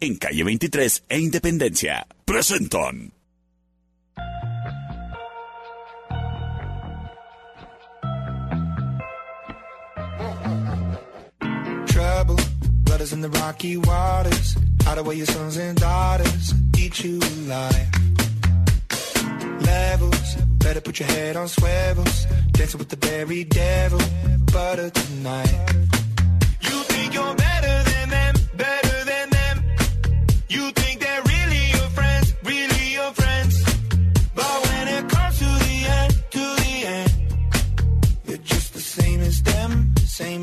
en calle 23 e Independencia. Presentan. Brothers in the rocky waters. Hide away your sons and daughters. Eat you alive. Levels, better put your head on swivels. Dancing with the very devil. Butter tonight. You think you're better than them, better. You think they're really your friends, really your friends. But when it comes to the end, to the end, you're just the same as them, same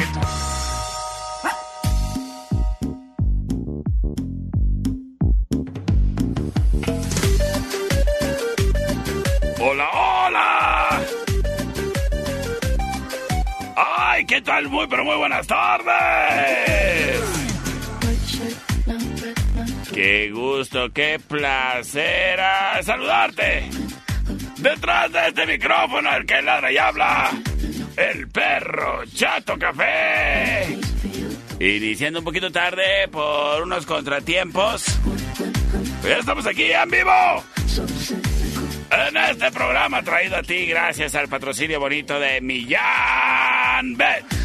Muy, pero muy buenas tardes. ¡Qué gusto, qué placer saludarte! Detrás de este micrófono, el que ladra y habla, el perro Chato Café. Iniciando un poquito tarde por unos contratiempos. Ya estamos aquí en vivo. En este programa traído a ti gracias al patrocinio bonito de Millán Bet.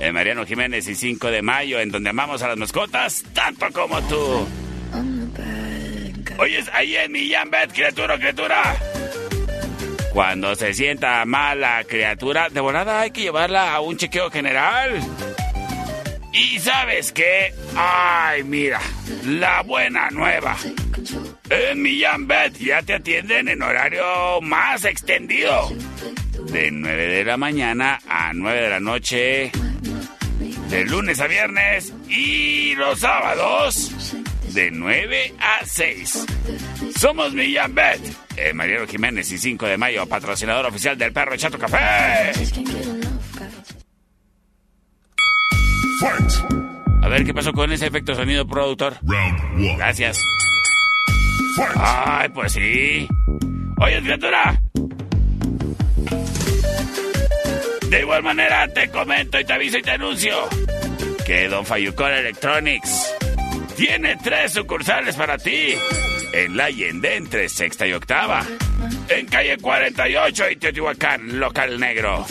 En Mariano Jiménez y 5 de mayo, en donde amamos a las mascotas tanto como tú. Oyes, ahí en Millán Bet, criatura, criatura. Cuando se sienta mal la criatura, de volada hay que llevarla a un chequeo general. Y sabes qué? Ay, mira, la buena nueva. En Bet ya te atienden en horario más extendido. De 9 de la mañana a 9 de la noche. De lunes a viernes. Y los sábados. De 9 a 6. Somos Millán Bet. Eh, Mariano Jiménez y 5 de mayo, patrocinador oficial del perro Chato Café. A ver qué pasó con ese efecto sonido, productor. Gracias. Ay, pues sí. Oye, criatura. De igual manera, te comento y te aviso y te anuncio que Don Fayucón Electronics tiene tres sucursales para ti. En la Allende, entre sexta y octava. En calle 48 y Teotihuacán, local negro.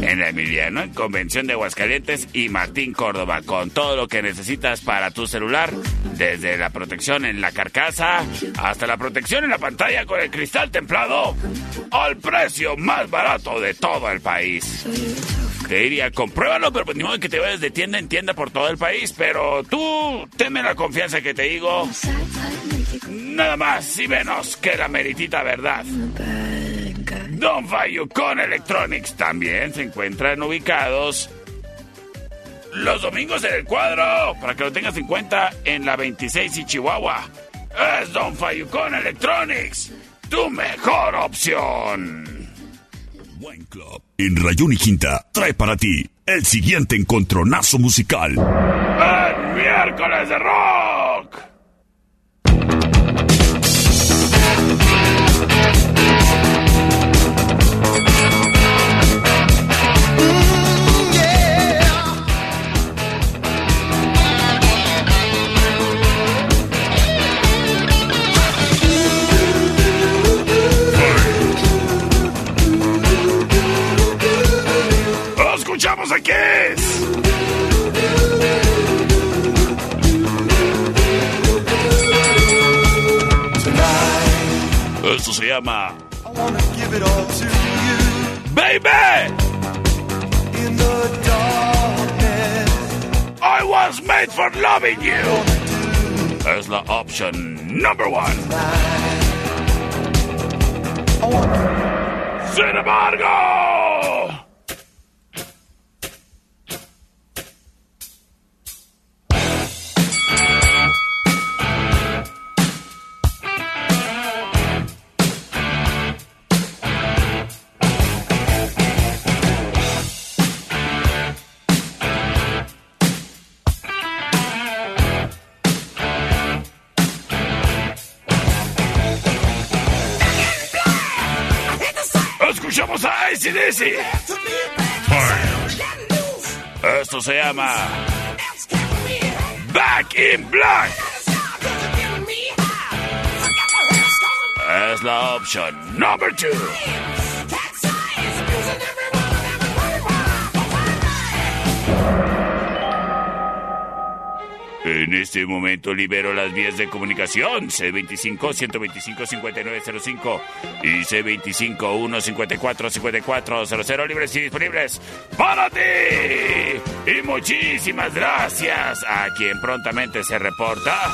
En Emiliano, en Convención de Aguascalientes y Martín Córdoba, con todo lo que necesitas para tu celular, desde la protección en la carcasa hasta la protección en la pantalla con el cristal templado, al precio más barato de todo el país. Te diría, compruébalo, pero pues ni modo que te vayas de tienda en tienda por todo el país, pero tú teme la confianza que te digo. Nada más y menos que la meritita verdad. Don con Electronics también se encuentran ubicados los domingos en el cuadro, para que lo tengas en cuenta en la 26 y Chihuahua. Es Don con Electronics, tu mejor opción. Buen Club en Rayón y Quinta trae para ti el siguiente encontronazo musical. ¡El miércoles de rock! Escuchamos a Kiss. Esto se llama Baby. I was made for loving you. Es la option number one. Sin embargo. Esto se llama Back in Black. Es la opción number two. En este momento libero las vías de comunicación C25-125-5905 y C25-154-5400 libres y disponibles para ti. Y muchísimas gracias a quien prontamente se reporta.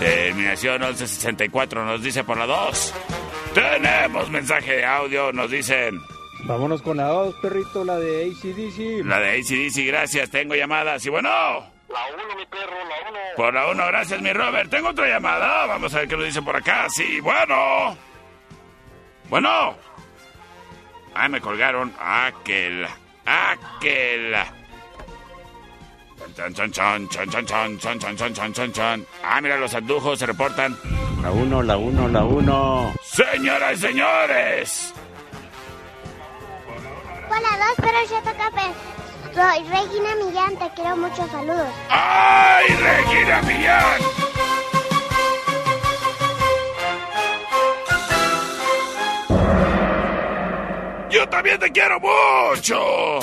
Terminación 1164 nos dice por la 2. Tenemos mensaje de audio, nos dicen... Vámonos con la 2, perrito, la de ACDC. La de ACDC, gracias, tengo llamadas. Y bueno... La 1, mi perro, la 1. Por la 1, gracias, mi Robert. Tengo otra llamada. Vamos a ver qué nos dice por acá. Sí, bueno. Bueno. Ay, me colgaron. Aquel. Aquel. Chan, chan, chan, chan, chan, chan, chan, chan, chan, chan, chan, chan. Ah, mira, los andujos se reportan. La 1, la 1, la 1. Señoras y señores. Hola, dos, pero yo toca soy Regina Millán, te quiero mucho, saludos. ¡Ay, Regina Millán! Yo también te quiero mucho.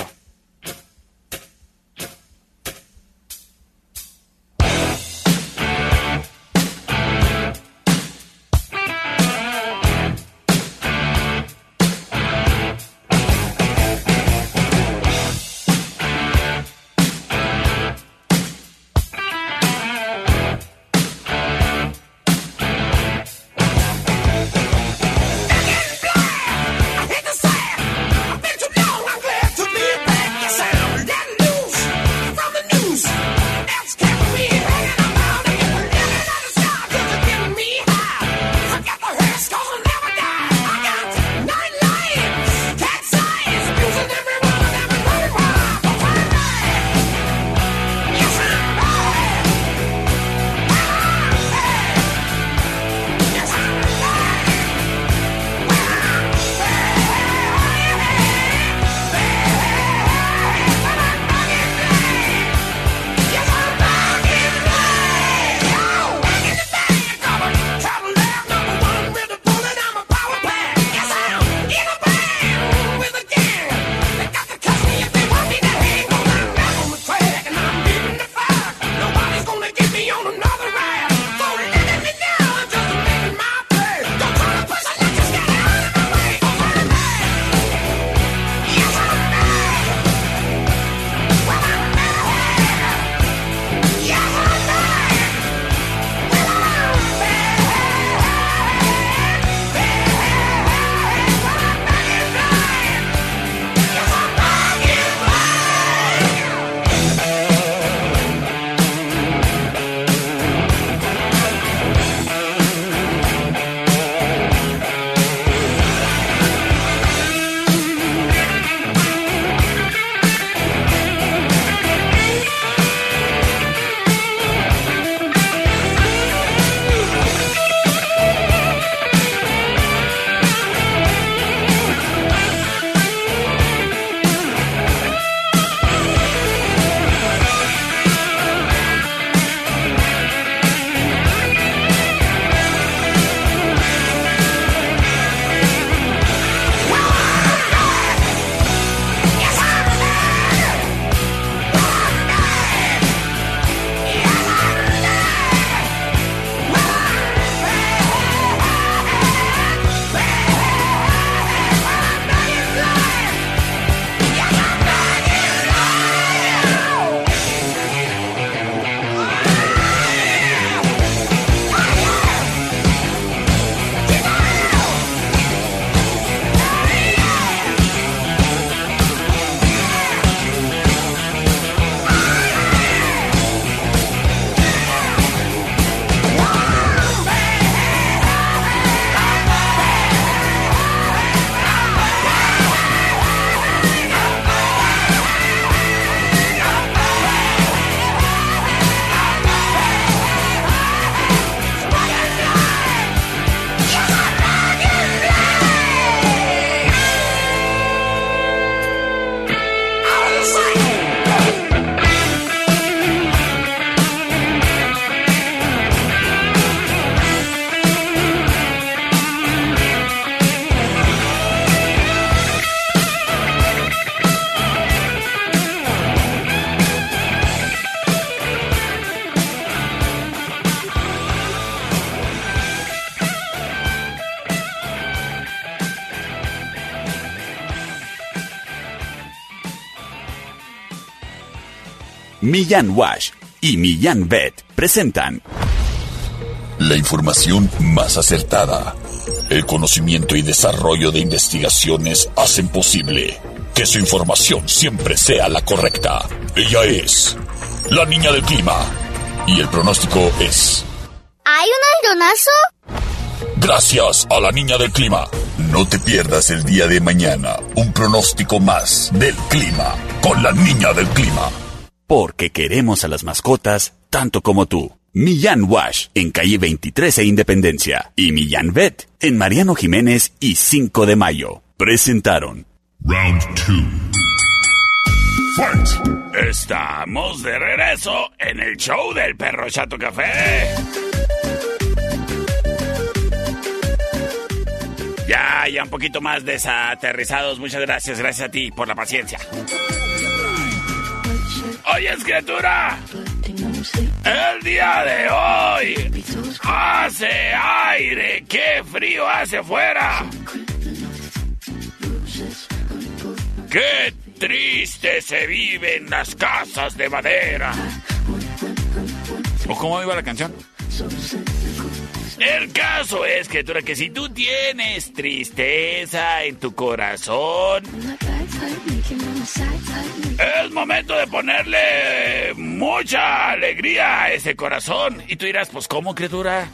Millán Wash y Millán Vet presentan La información más acertada. El conocimiento y desarrollo de investigaciones hacen posible que su información siempre sea la correcta. Ella es la niña del clima. Y el pronóstico es... ¿Hay un aldonazo? Gracias a la niña del clima. No te pierdas el día de mañana un pronóstico más del clima con la niña del clima. Porque queremos a las mascotas tanto como tú. Millán Wash en calle 23 e Independencia y Millán Vet en Mariano Jiménez y 5 de mayo. Presentaron Round two. Fight! Estamos de regreso en el show del perro Chato Café. Ya, ya un poquito más desaterrizados. Muchas gracias, gracias a ti por la paciencia. Oye, criatura. El día de hoy hace aire. ¡Qué frío hace afuera! ¡Qué triste se vive en las casas de madera! ¿O cómo iba la canción? El caso es, criatura, que si tú tienes tristeza en tu corazón, es momento de ponerle mucha alegría a ese corazón. Y tú dirás, pues ¿cómo, criatura?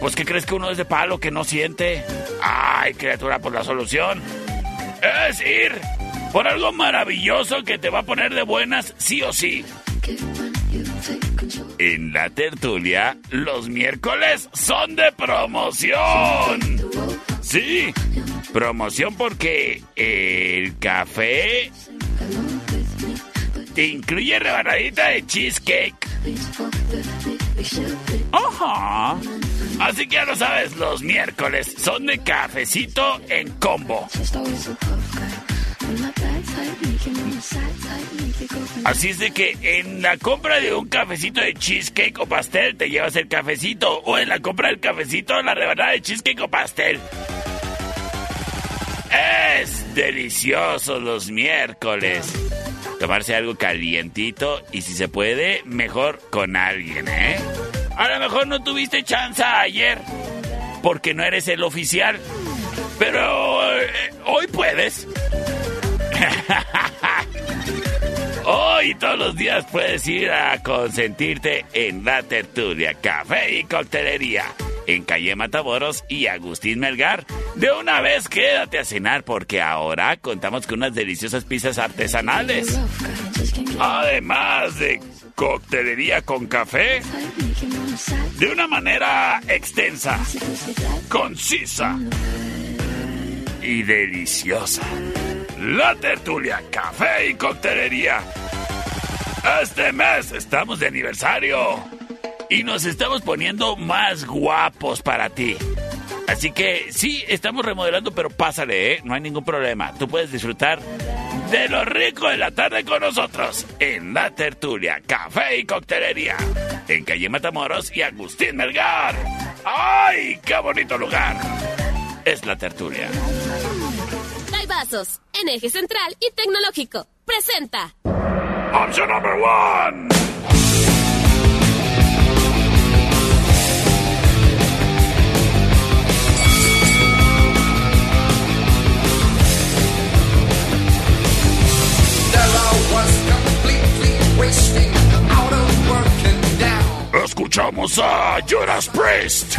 Pues ¿qué crees que uno es de palo que no siente? Ay, criatura, pues la solución es ir por algo maravilloso que te va a poner de buenas sí o sí. En la tertulia, los miércoles son de promoción. Sí, promoción porque el café te incluye rebanadita de cheesecake. Ajá. Así que ya lo sabes, los miércoles son de cafecito en combo. Así es de que en la compra de un cafecito de cheesecake o pastel te llevas el cafecito. O en la compra del cafecito la rebanada de cheesecake o pastel. Es delicioso los miércoles. Tomarse algo calientito y si se puede, mejor con alguien, ¿eh? A lo mejor no tuviste chance ayer porque no eres el oficial. Pero eh, hoy puedes. Hoy todos los días puedes ir a consentirte en la tertulia, café y coctelería. En calle Matamoros y Agustín Melgar. De una vez quédate a cenar porque ahora contamos con unas deliciosas pizzas artesanales. Además de coctelería con café. De una manera extensa, concisa y deliciosa. La tertulia, café y coctelería. Este mes estamos de aniversario y nos estamos poniendo más guapos para ti. Así que sí, estamos remodelando, pero pásale, ¿eh? No hay ningún problema. Tú puedes disfrutar de lo rico de la tarde con nosotros en la tertulia, café y coctelería. En calle Matamoros y Agustín Melgar. ¡Ay, qué bonito lugar! Es la tertulia. Vasos, en eje central y tecnológico. Presenta. Option number one. Escuchamos a Judas Priest.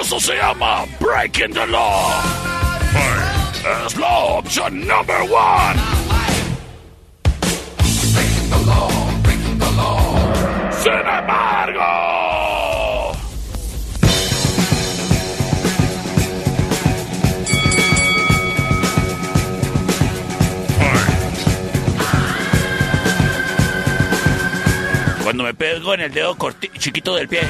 Eso se llama Breaking the Law. Es la opción number one. Sin embargo. Cuando me pego en el dedo chiquito del pie.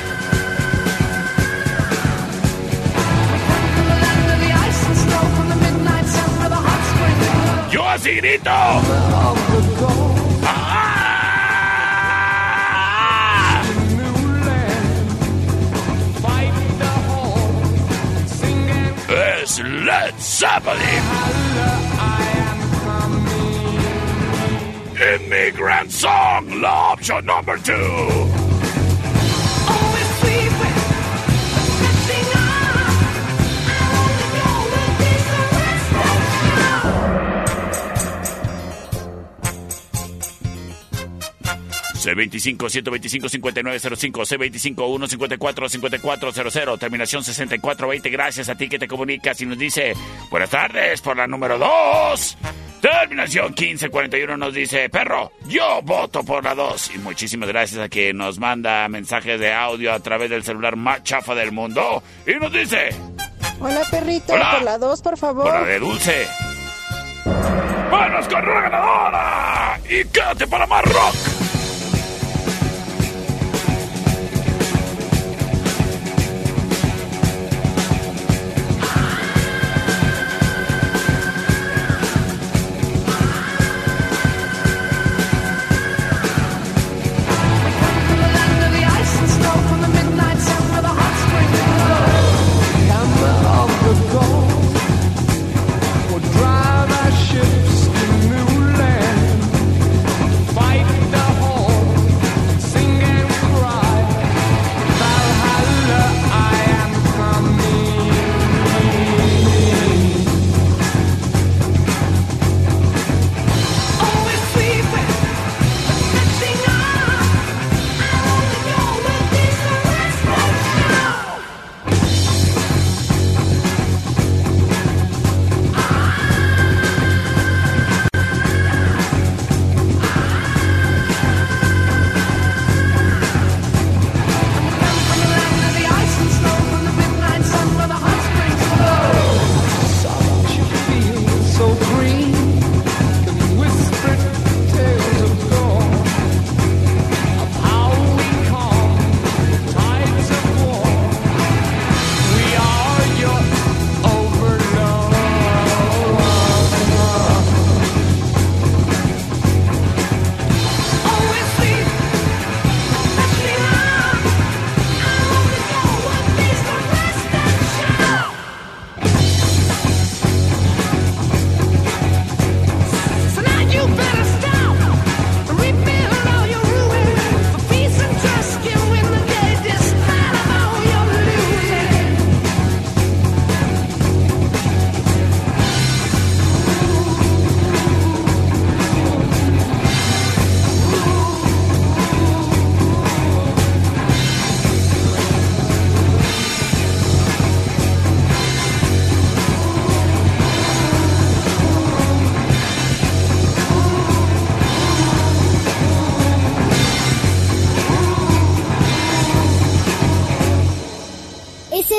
Yo así grito. ¡Ah! es Led Zeppelin. Immigrant Song, la opción number two. C25-125-5905, C25-154-5400, terminación 6420. Gracias a ti que te comunicas y nos dice, buenas tardes por la número 2. Terminación 1541 nos dice, perro, yo voto por la 2. Y muchísimas gracias a quien nos manda mensajes de audio a través del celular más chafa del mundo. Y nos dice, Hola, perrito, Hola. por la 2, por favor. por la de dulce. ¡Vamos con la ganadora! ¡Y quédate para más rock!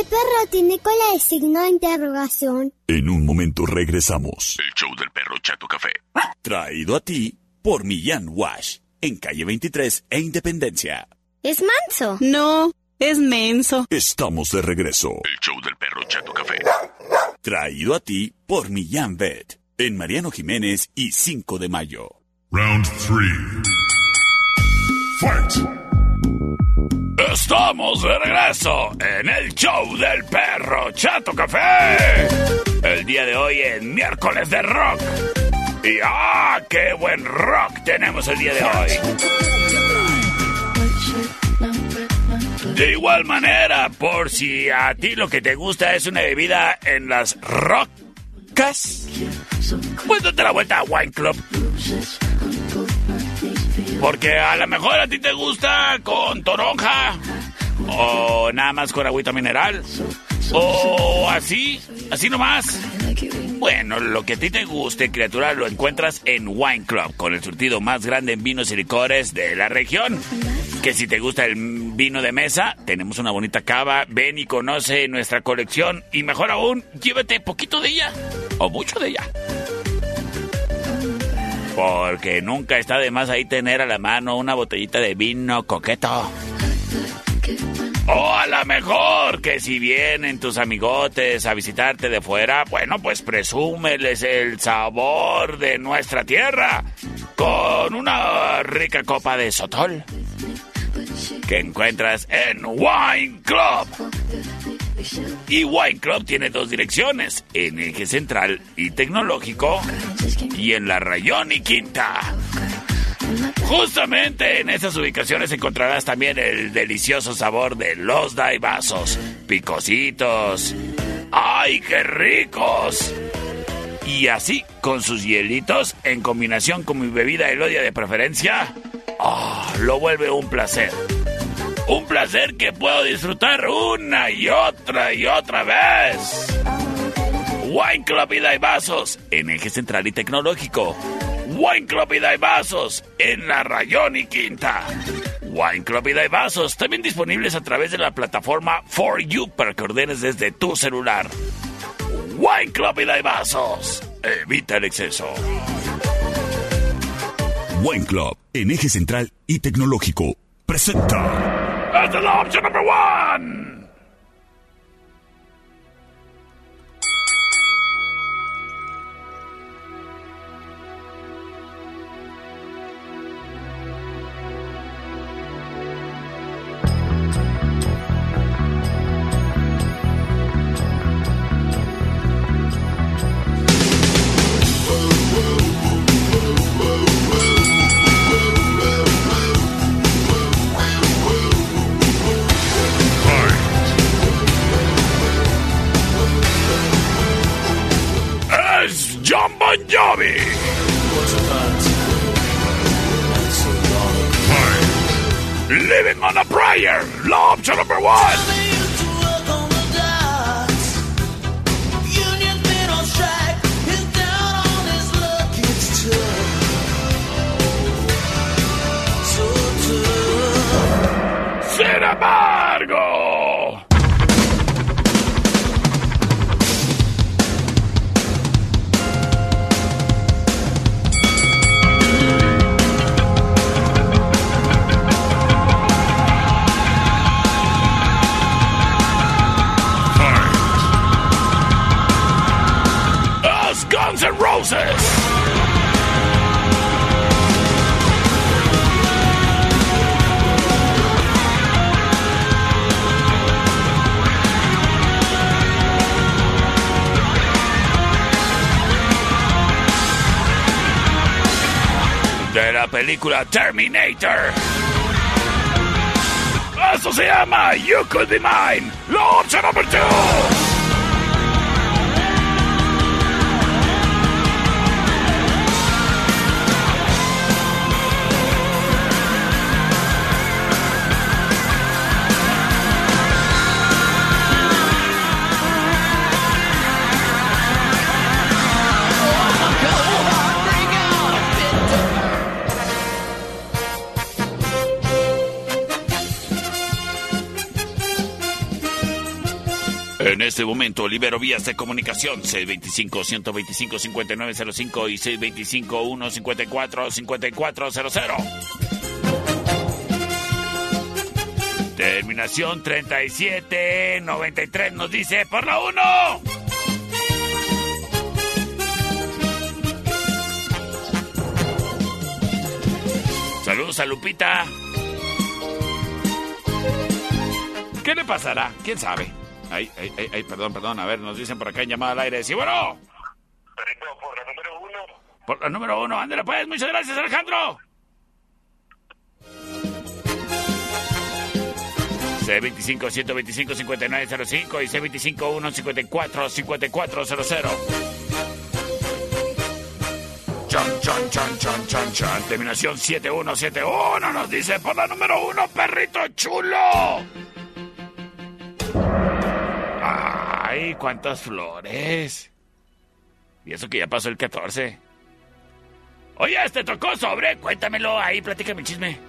Perro tiene cola de signo de interrogación? En un momento regresamos. El show del perro Chato Café. Traído a ti por Millán Wash. En calle 23 e Independencia. ¿Es manso? No, es menso. Estamos de regreso. El show del perro Chato Café. Traído a ti por Millán Vet. En Mariano Jiménez y 5 de mayo. Round 3. Fight! Estamos de regreso en el show del perro Chato Café. El día de hoy es miércoles de rock. Y ¡ah! ¡Qué buen rock tenemos el día de hoy! De igual manera, por si a ti lo que te gusta es una bebida en las rocas, pues date la vuelta a Wine Club. Porque a lo mejor a ti te gusta con toronja, o nada más con agüita mineral, o así, así nomás. Bueno, lo que a ti te guste, criatura, lo encuentras en Wine Club, con el surtido más grande en vinos y licores de la región. Que si te gusta el vino de mesa, tenemos una bonita cava. Ven y conoce nuestra colección. Y mejor aún, llévate poquito de ella, o mucho de ella. Porque nunca está de más ahí tener a la mano una botellita de vino coqueto. O a lo mejor que si vienen tus amigotes a visitarte de fuera, bueno, pues presúmeles el sabor de nuestra tierra con una rica copa de sotol que encuentras en Wine Club. Y Wine Club tiene dos direcciones, en eje central y tecnológico y en la Rayón y Quinta. Justamente en esas ubicaciones encontrarás también el delicioso sabor de los daibazos, picositos. ¡Ay, qué ricos! Y así, con sus hielitos, en combinación con mi bebida Elodia de preferencia, ¡ah! lo vuelve un placer. Un placer que puedo disfrutar una y otra y otra vez. Wine Club y Vasos en eje central y tecnológico. Wine Club y Vasos en la Rayón y Quinta. Wine Club y Vasos también disponibles a través de la plataforma For You para que ordenes desde tu celular. Wine Club y Vasos. Evita el exceso. Wine Club en eje central y tecnológico presenta. That's the option number one. película Terminator. Eso se llama You Could Be Mine, la opción 2. Este momento libero vías de comunicación 625-125-5905 y 625-154-5400. Terminación 3793 nos dice por la 1. Saludos a Lupita. ¿Qué le pasará? ¿Quién sabe? Ay, ay, ay, ay, perdón, perdón. A ver, nos dicen por acá en llamada al aire. Sí, bueno. Perrito, por la número uno. Por la número uno. Ándale, pues. Muchas gracias, Alejandro. C25-125-5905 y C25-154-5400. Chan, chan, chan, chan, chan, chan. Terminación 7171 nos dice por la número uno, perrito chulo. Ay, cuántas flores. Y eso que ya pasó el 14. Oye, te tocó sobre. Cuéntamelo ahí, platícame el chisme.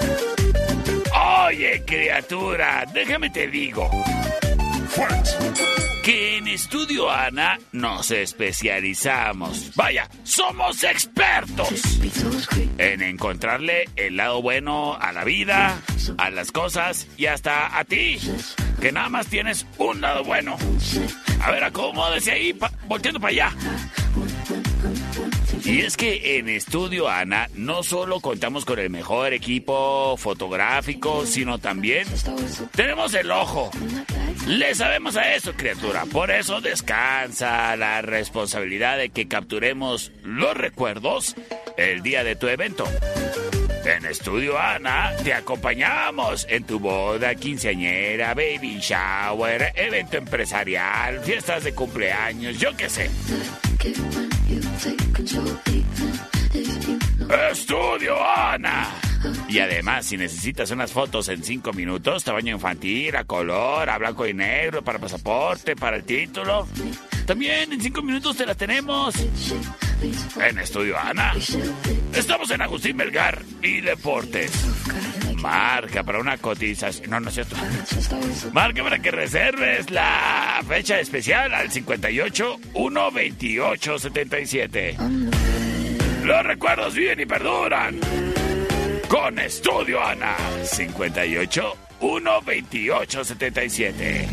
Oye, criatura, déjame te digo. Que en Estudio Ana nos especializamos. Vaya, somos expertos en encontrarle el lado bueno a la vida, a las cosas y hasta a ti, que nada más tienes un lado bueno. A ver, acomódese ahí, pa- volteando para allá. Y es que en Estudio Ana no solo contamos con el mejor equipo fotográfico, sino también tenemos el ojo. Le sabemos a eso, criatura. Por eso descansa la responsabilidad de que capturemos los recuerdos el día de tu evento. En Estudio Ana te acompañamos en tu boda, quinceañera, baby shower, evento empresarial, fiestas de cumpleaños, yo qué sé. Estudio Ana. Y además, si necesitas unas fotos en cinco minutos, tamaño infantil, a color, a blanco y negro, para pasaporte, para el título, también en cinco minutos te las tenemos. En Estudio Ana. Estamos en Agustín Melgar y Deportes. Marca para una cotización. No, no es cierto. Marca para que reserves la fecha especial al 58 128 77. Los recuerdos viven y perduran. Con Estudio Ana. 58 128 77.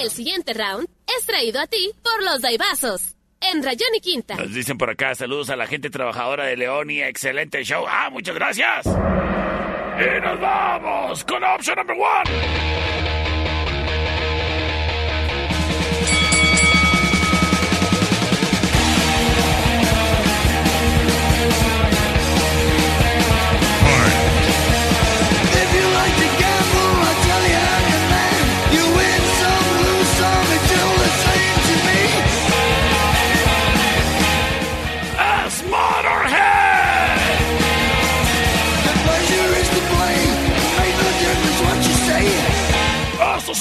El siguiente round es traído a ti por los Daibazos. En Rayón y Quinta. Nos dicen por acá saludos a la gente trabajadora de León y excelente show. Ah, muchas gracias. Y nos vamos con option number one.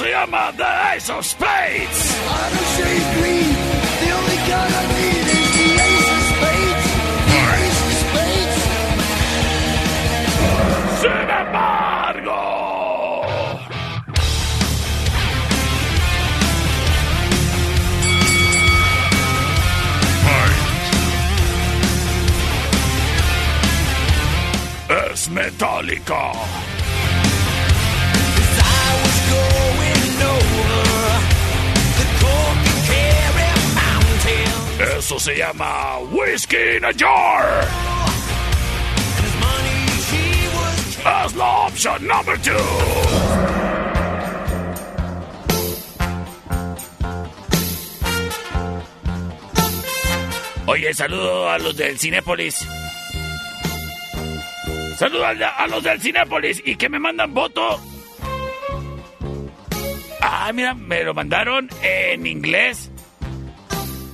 Se llama The Ace of Spades. I don't say green. The only card I need is the ace of spades. The ace of spades. Sin embargo. Es metálica. Eso se llama Whiskey in a Jar. Es la opción number two. Oye, saludo a los del Cinépolis. Saludo a, los del Cinépolis y que me mandan voto. Ah, mira, me lo mandaron en inglés.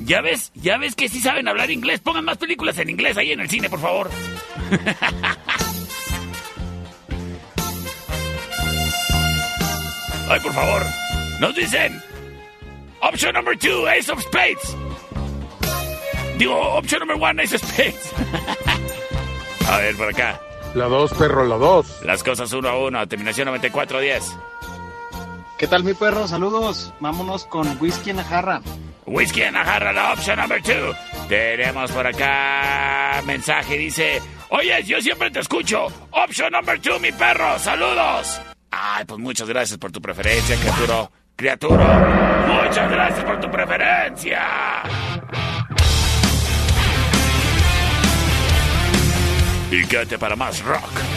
Ya ves, ya ves que sí saben hablar inglés. Pongan más películas en inglés ahí en el cine, por favor. Ay, por favor. Nos dicen. Option number two, Ace of Spades. Digo, option number one, Ace of Spades. a ver, por acá. La 2, perro, la 2. Las cosas uno a uno, terminación 9410. ¿Qué tal mi perro? Saludos. Vámonos con whisky en la jarra. Whisky en la jarra, la opción number two. Tenemos por acá mensaje, dice... Oye, yo siempre te escucho. Option number two, mi perro. Saludos. Ay, pues muchas gracias por tu preferencia, criatura. Criatura. Muchas gracias por tu preferencia. Y quédate para más rock.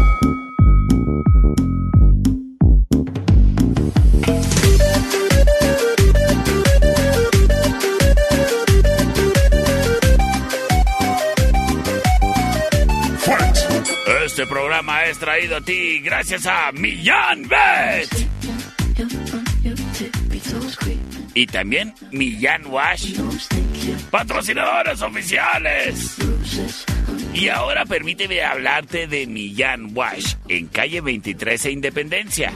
Este programa es traído a ti gracias a Millán Bet. Y también Millán Wash. Patrocinadores oficiales. Y ahora permíteme hablarte de Millán Wash en calle 23 e Independencia.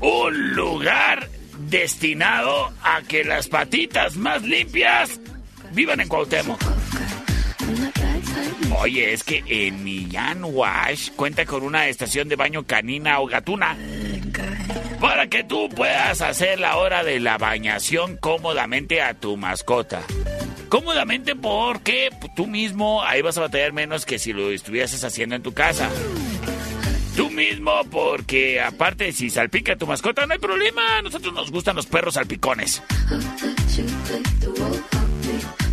Un lugar destinado a que las patitas más limpias vivan en Cuauhtémoc. Oye, es que en Millán Wash cuenta con una estación de baño canina o gatuna. Para que tú puedas hacer la hora de la bañación cómodamente a tu mascota. Cómodamente porque tú mismo ahí vas a batallar menos que si lo estuvieses haciendo en tu casa. Tú mismo porque aparte si salpica a tu mascota no hay problema. A nosotros nos gustan los perros salpicones.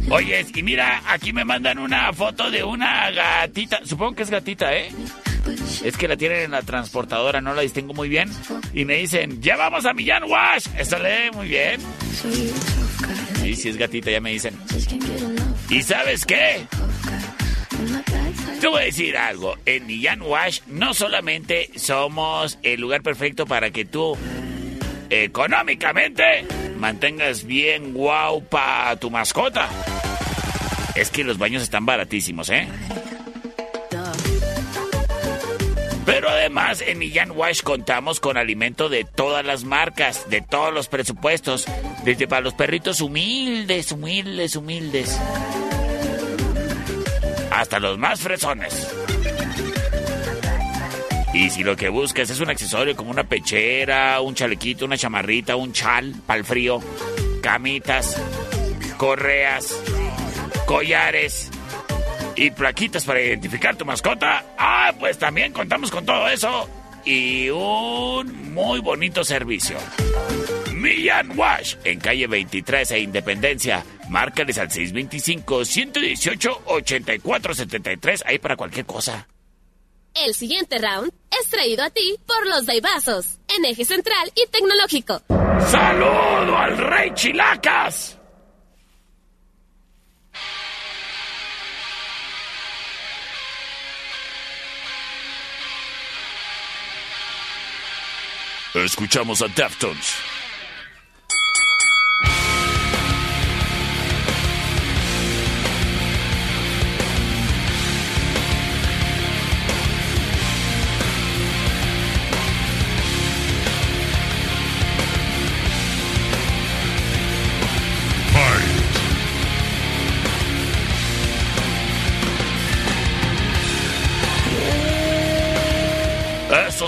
Oye, y mira, aquí me mandan una foto de una gatita. Supongo que es gatita, ¿eh? Es que la tienen en la transportadora, no la distingo muy bien. Y me dicen, ya vamos a Millán Wash. Eso lee muy bien. Sí, sí es gatita, ya me dicen. ¿Y sabes qué? Te voy a decir algo. En Millán Wash no solamente somos el lugar perfecto para que tú económicamente mantengas bien guau pa tu mascota. Es que los baños están baratísimos, ¿eh? Pero además en Millán Wash contamos con alimento de todas las marcas, de todos los presupuestos, desde para los perritos humildes, humildes, humildes, hasta los más fresones. Y si lo que buscas es un accesorio como una pechera, un chalequito, una chamarrita, un chal para el frío, camitas, correas, collares y plaquitas para identificar tu mascota, ah, pues también contamos con todo eso y un muy bonito servicio. Millán Wash, en calle 23 e Independencia. Márcales al 625-118-8473, ahí para cualquier cosa. El siguiente round es traído a ti por los Daibazos, en eje central y tecnológico. ¡Saludo al Rey Chilacas! Escuchamos a Deftones.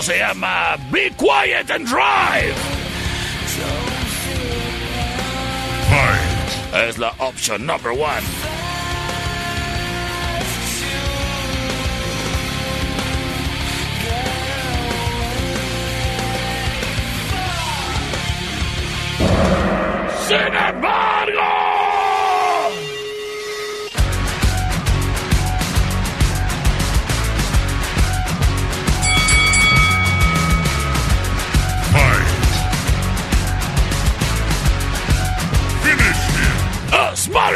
Se llama Be Quiet and Drive. Es la opción number one. Sin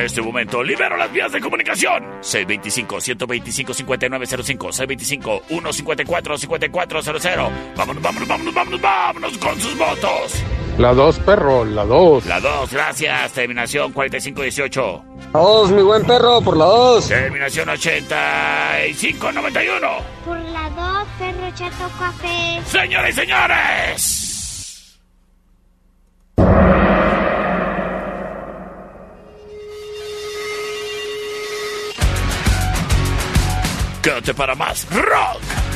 en este momento libero las vías de comunicación. 625-125-5905. 625-154-5400. Vámonos, vámonos, vámonos, vámonos, vámonos con sus votos. La 2, perro, la 2. La 2, gracias. Terminación 4518. La 2, mi buen perro, por la 2. Terminación 8591. Por la 2, perro chato café. Señores y señores. Quédate para más rock.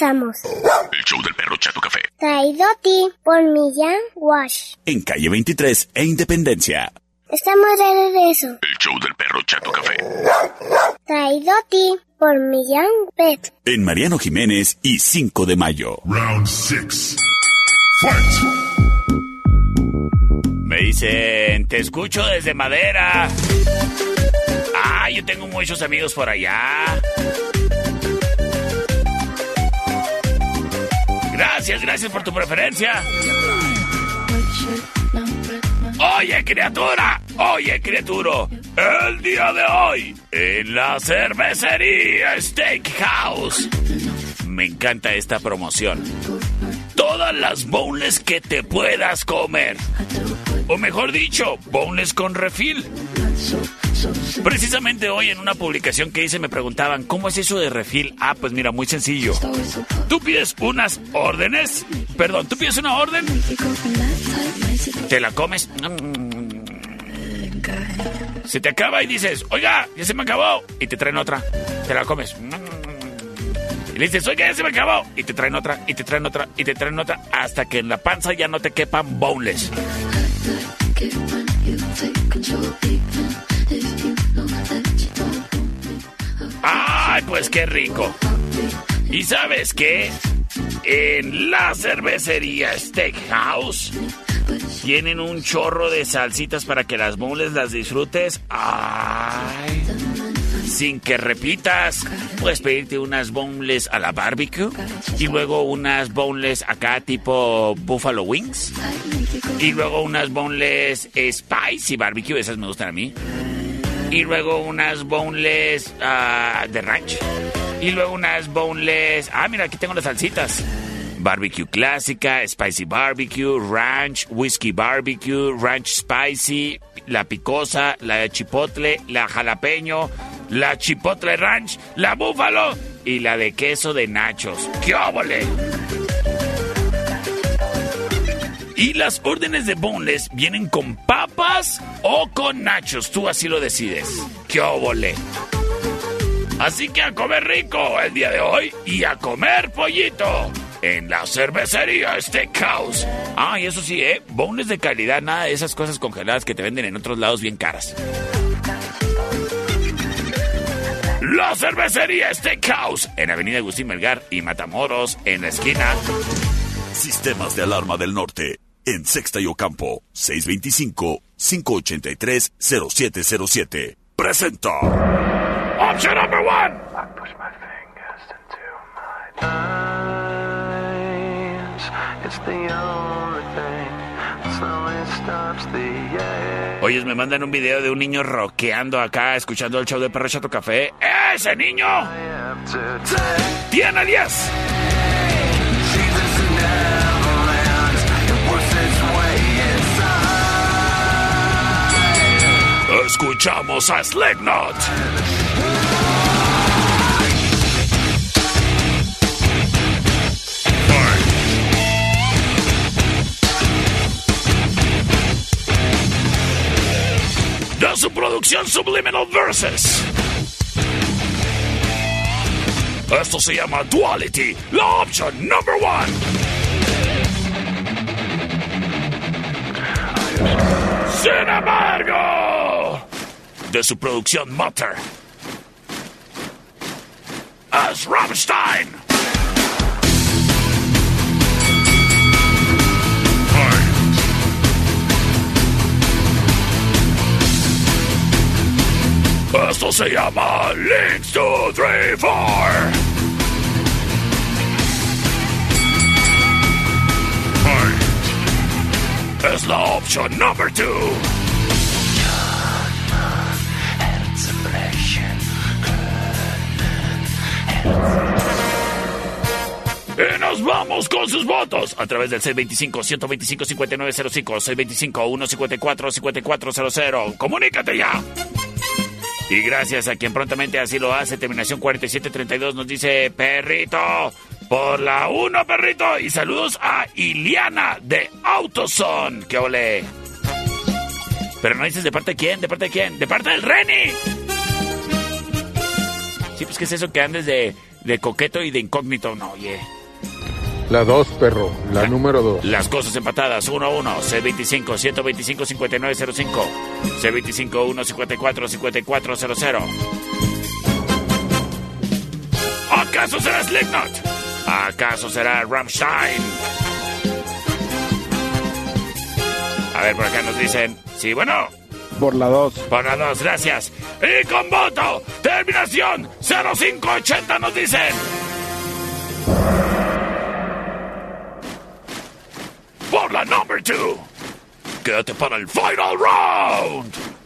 El show del perro Chato Café. Traído a ti por Millán Wash. En calle 23 e Independencia. Estamos de regreso. El show del perro Chato Café. Traído a ti por Millán Pet. En Mariano Jiménez y 5 de mayo. Round 6. Me dicen, te escucho desde madera. Ah, yo tengo muchos amigos por allá. Gracias, gracias por tu preferencia. Oye, criatura, oye, criatura, el día de hoy, en la cervecería Steakhouse. Me encanta esta promoción. Todas las boneless que te puedas comer. O mejor dicho, boneless con refil. Precisamente hoy en una publicación que hice me preguntaban, ¿cómo es eso de refil? Ah, pues mira, muy sencillo. Tú pides unas órdenes, perdón, tú pides una orden, te la comes, se te acaba y dices, oiga, ya se me acabó, y te traen otra, te la comes. Y le dices, oiga, ya se me acabó, y te traen otra, y te traen otra, y te traen otra, hasta que en la panza ya no te quepan boneless. ¡Ay, pues qué rico! ¿Y sabes qué? En la cervecería Steakhouse tienen un chorro de salsitas para que las moles las disfrutes. ¡Ay! Sin que repitas, puedes pedirte unas boneless a la barbecue y luego unas boneless acá tipo buffalo wings y luego unas boneless spicy barbecue, esas me gustan a mí. Y luego unas boneless ah, de ranch. Y luego unas boneless. Ah, mira, aquí tengo las salsitas. Barbecue clásica, spicy barbecue, ranch, whiskey barbecue, ranch spicy, la picosa, la chipotle, la jalapeño, la chipotle ranch, la búfalo y la de queso de nachos. ¡Qué óvole! Y las órdenes de boneless vienen con papas o con nachos. Tú así lo decides. ¡Qué óvole! Así que a comer rico el día de hoy y a comer pollito en la cervecería Steakhouse. Ah, y eso sí, ¿eh? Boneless de calidad, nada de esas cosas congeladas que te venden en otros lados bien caras. La cervecería Steakhouse en Avenida Agustín Melgar y Matamoros en la esquina. Sistemas de alarma del norte. En Sexta y Ocampo. 625-583-0707. Presenta. Option number one. Oyes, me mandan un video de un niño rockeando acá, escuchando el show de Perro Chato Café. ¡Ese niño! ¡Tiene 10! Escuchamos a Slipknot. De su producción Subliminal Verses. Esto se llama Duality, la opción number one. Sin embargo, de su producción Mutter, es Rammstein. Esto se llama Links 2, 3, 4. Es la opción number 2. Y nos vamos con sus votos a través del 625-125-5905, 625-154-5400. ¡Comunícate ya! Y gracias a quien prontamente así lo hace, terminación 4732 nos dice, perrito, por la 1, perrito. Y saludos a Iliana de Autoson. ¡Qué ole! Pero no dices de parte de quién, de parte de quién, de parte del Reni. Sí, pues qué es eso que andes de, de coqueto y de incógnito. No, oye. La 2, perro. La número 2. Las cosas empatadas, 1 a 1. C25 125 5905. C25 154 5400. ¿Acaso será Slipknot? ¿Acaso será Rammstein? A ver, por acá nos dicen. Sí, bueno. Por la 2. Por la 2, gracias. Y con voto, terminación 0580 nos dicen. Por la number 2. Quédate para el final round.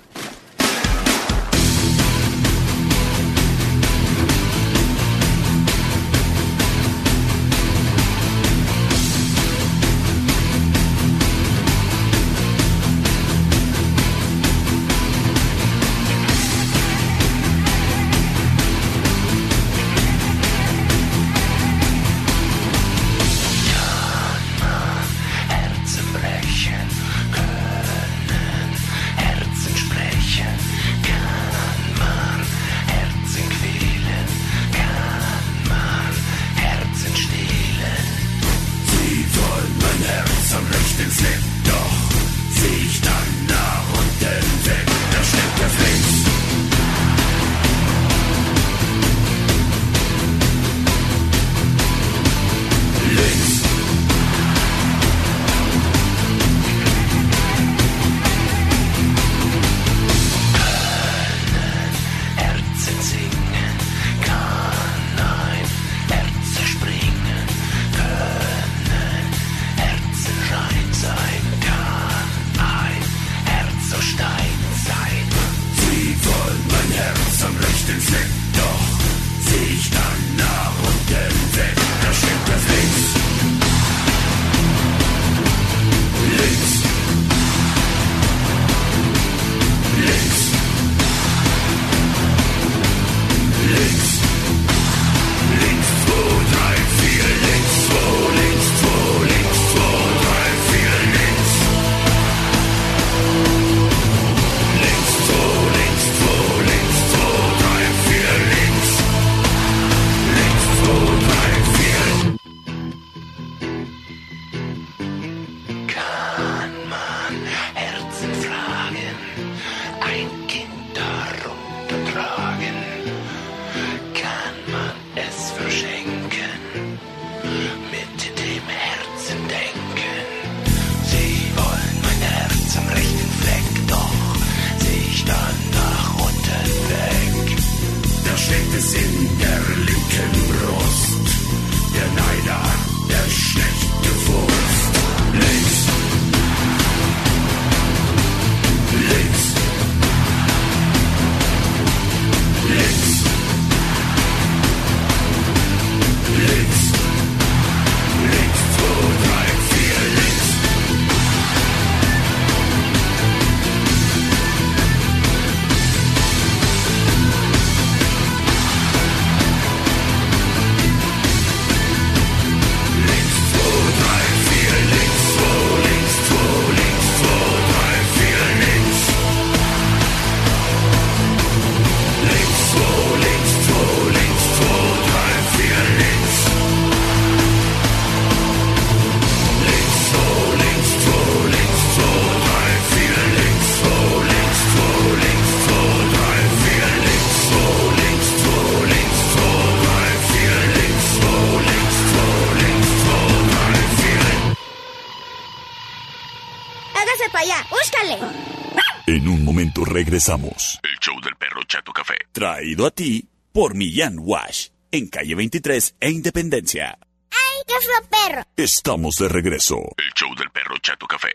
Regresamos. El show del perro Chato Café. Traído a ti por Millán Wash. En calle 23 e Independencia. ¡Ay, qué fue perro! Estamos de regreso. El show del perro Chato Café.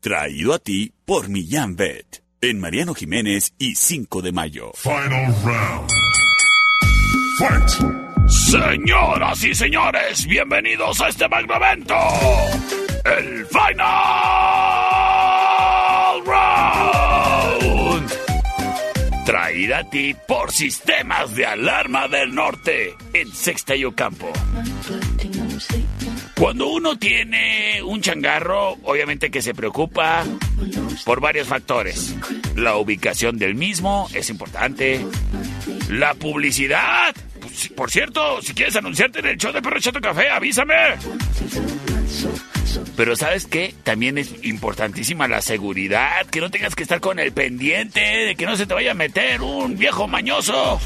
Traído a ti por Millán Vet. En Mariano Jiménez y 5 de mayo. Final round. Fight. Señoras y señores, bienvenidos a este magno evento. El Final Traída a ti por Sistemas de Alarma del Norte en Sexta y Ocampo. Cuando uno tiene un changarro, obviamente que se preocupa por varios factores. La ubicación del mismo es importante. La publicidad, pues, por cierto, si quieres anunciarte en el show de Perro Chato Café, avísame. Pero ¿sabes qué? También es importantísima la seguridad, que no tengas que estar con el pendiente, de que no se te vaya a meter un viejo mañoso.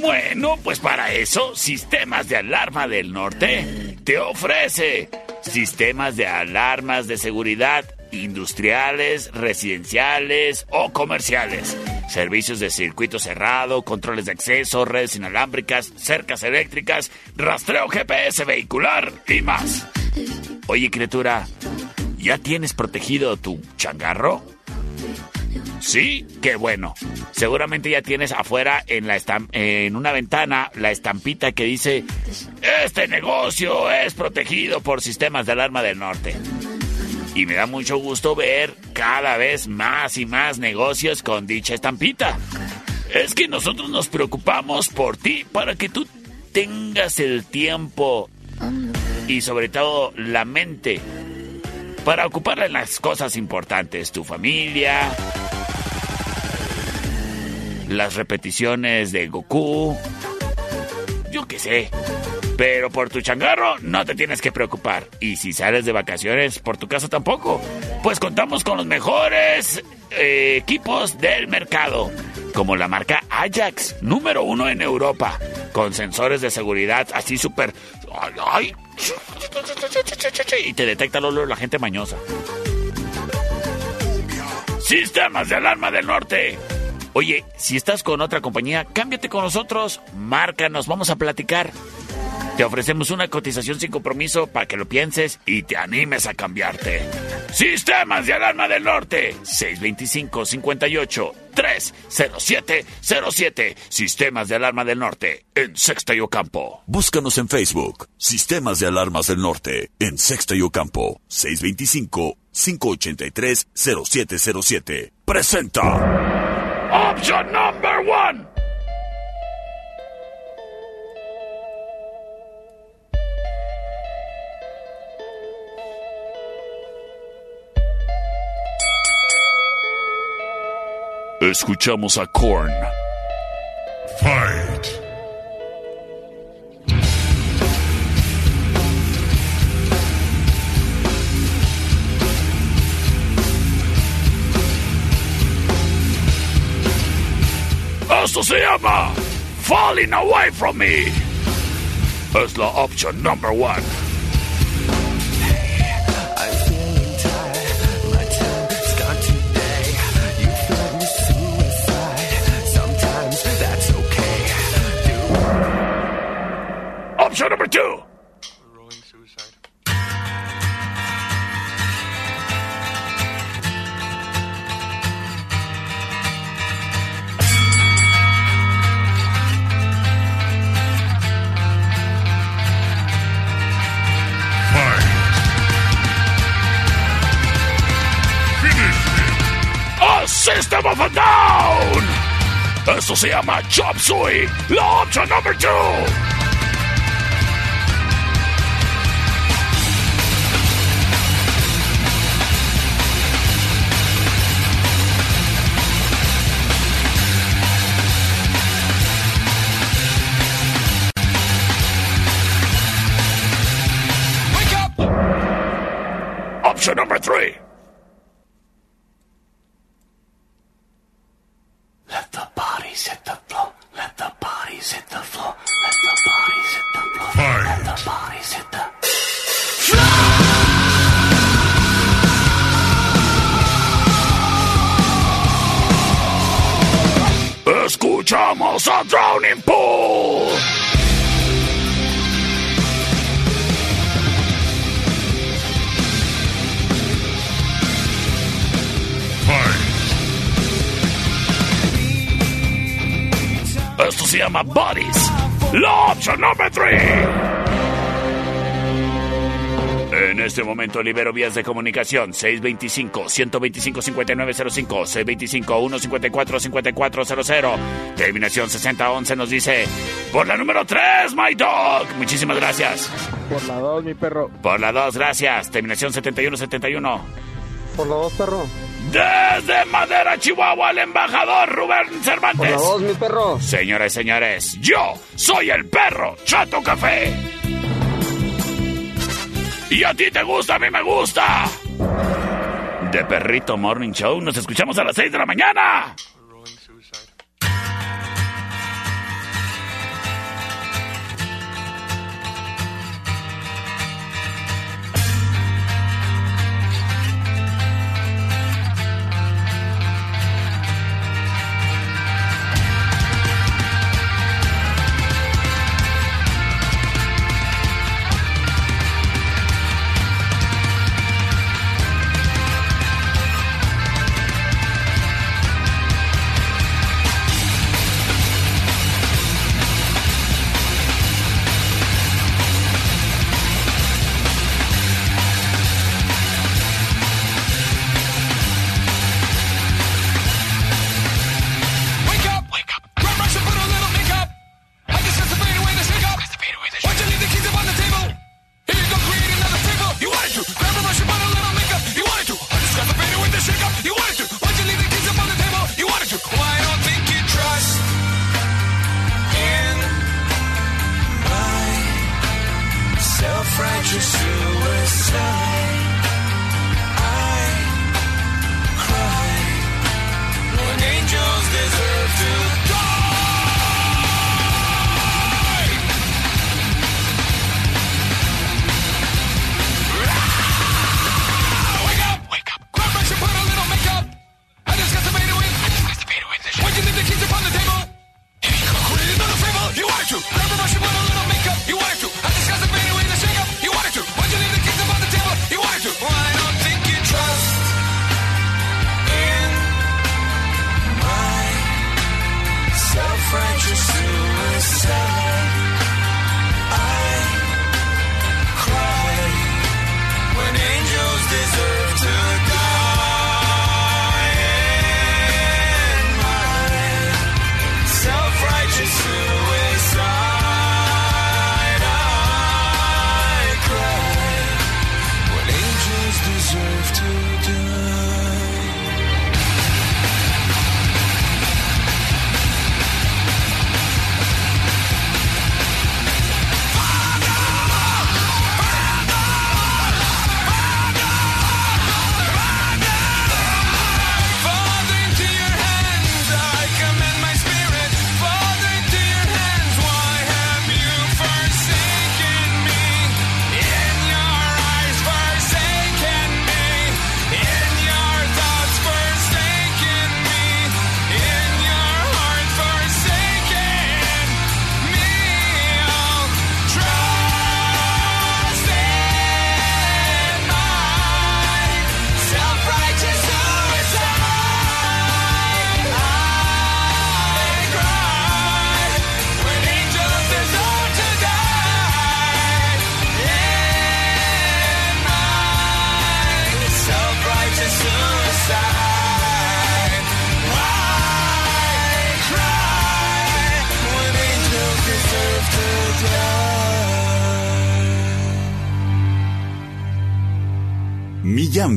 Bueno, pues para eso, Sistemas de Alarma del Norte te ofrece sistemas de alarmas de seguridad industriales, residenciales o comerciales. Servicios de circuito cerrado, controles de acceso, redes inalámbricas, cercas eléctricas, rastreo GPS vehicular y más. Oye, criatura, ¿ya tienes protegido tu changarro? Sí, qué bueno. Seguramente ya tienes afuera en, la en una ventana la estampita que dice, este negocio es protegido por sistemas de alarma del norte. Y me da mucho gusto ver cada vez más y más negocios con dicha estampita. Es que nosotros nos preocupamos por ti para que tú tengas el tiempo y sobre todo la mente para ocuparla en las cosas importantes, tu familia, las repeticiones de Goku, yo qué sé. Pero por tu changarro no te tienes que preocupar. Y si sales de vacaciones por tu casa tampoco. Pues contamos con los mejores eh, equipos del mercado. Como la marca Ajax, número uno en Europa. Con sensores de seguridad así súper... Y te detecta el olor la gente mañosa. Sistemas de alarma del norte. Oye, si estás con otra compañía, cámbiate con nosotros, márcanos, vamos a platicar. Te ofrecemos una cotización sin compromiso para que lo pienses y te animes a cambiarte. Sistemas de Alarma del Norte, 625-58-30707. Sistemas de Alarma del Norte, en Sexta y Ocampo. Búscanos en Facebook, Sistemas de Alarmas del Norte, en Sexta y Ocampo, 625-583-0707. Presenta. Option number one. Escuchamos a Korn. Fight. Esto se llama Falling Away From Me. Es la opción number one. Chop Suey, opción number two. En este momento libero vías de comunicación 625-125-5905, 625-154-5400. Terminación 6011 nos dice, por la número 3, my dog. Muchísimas gracias. Por la 2, mi perro. Por la 2, gracias. Terminación 7171. Por la 2, perro. Desde Madera, Chihuahua, el embajador Rubén Cervantes. Por la 2, mi perro. Señores, señores, yo soy el perro Chato Café. Y a ti te gusta, a mí me gusta. De Perrito Morning Show, nos escuchamos a las 6 de la mañana.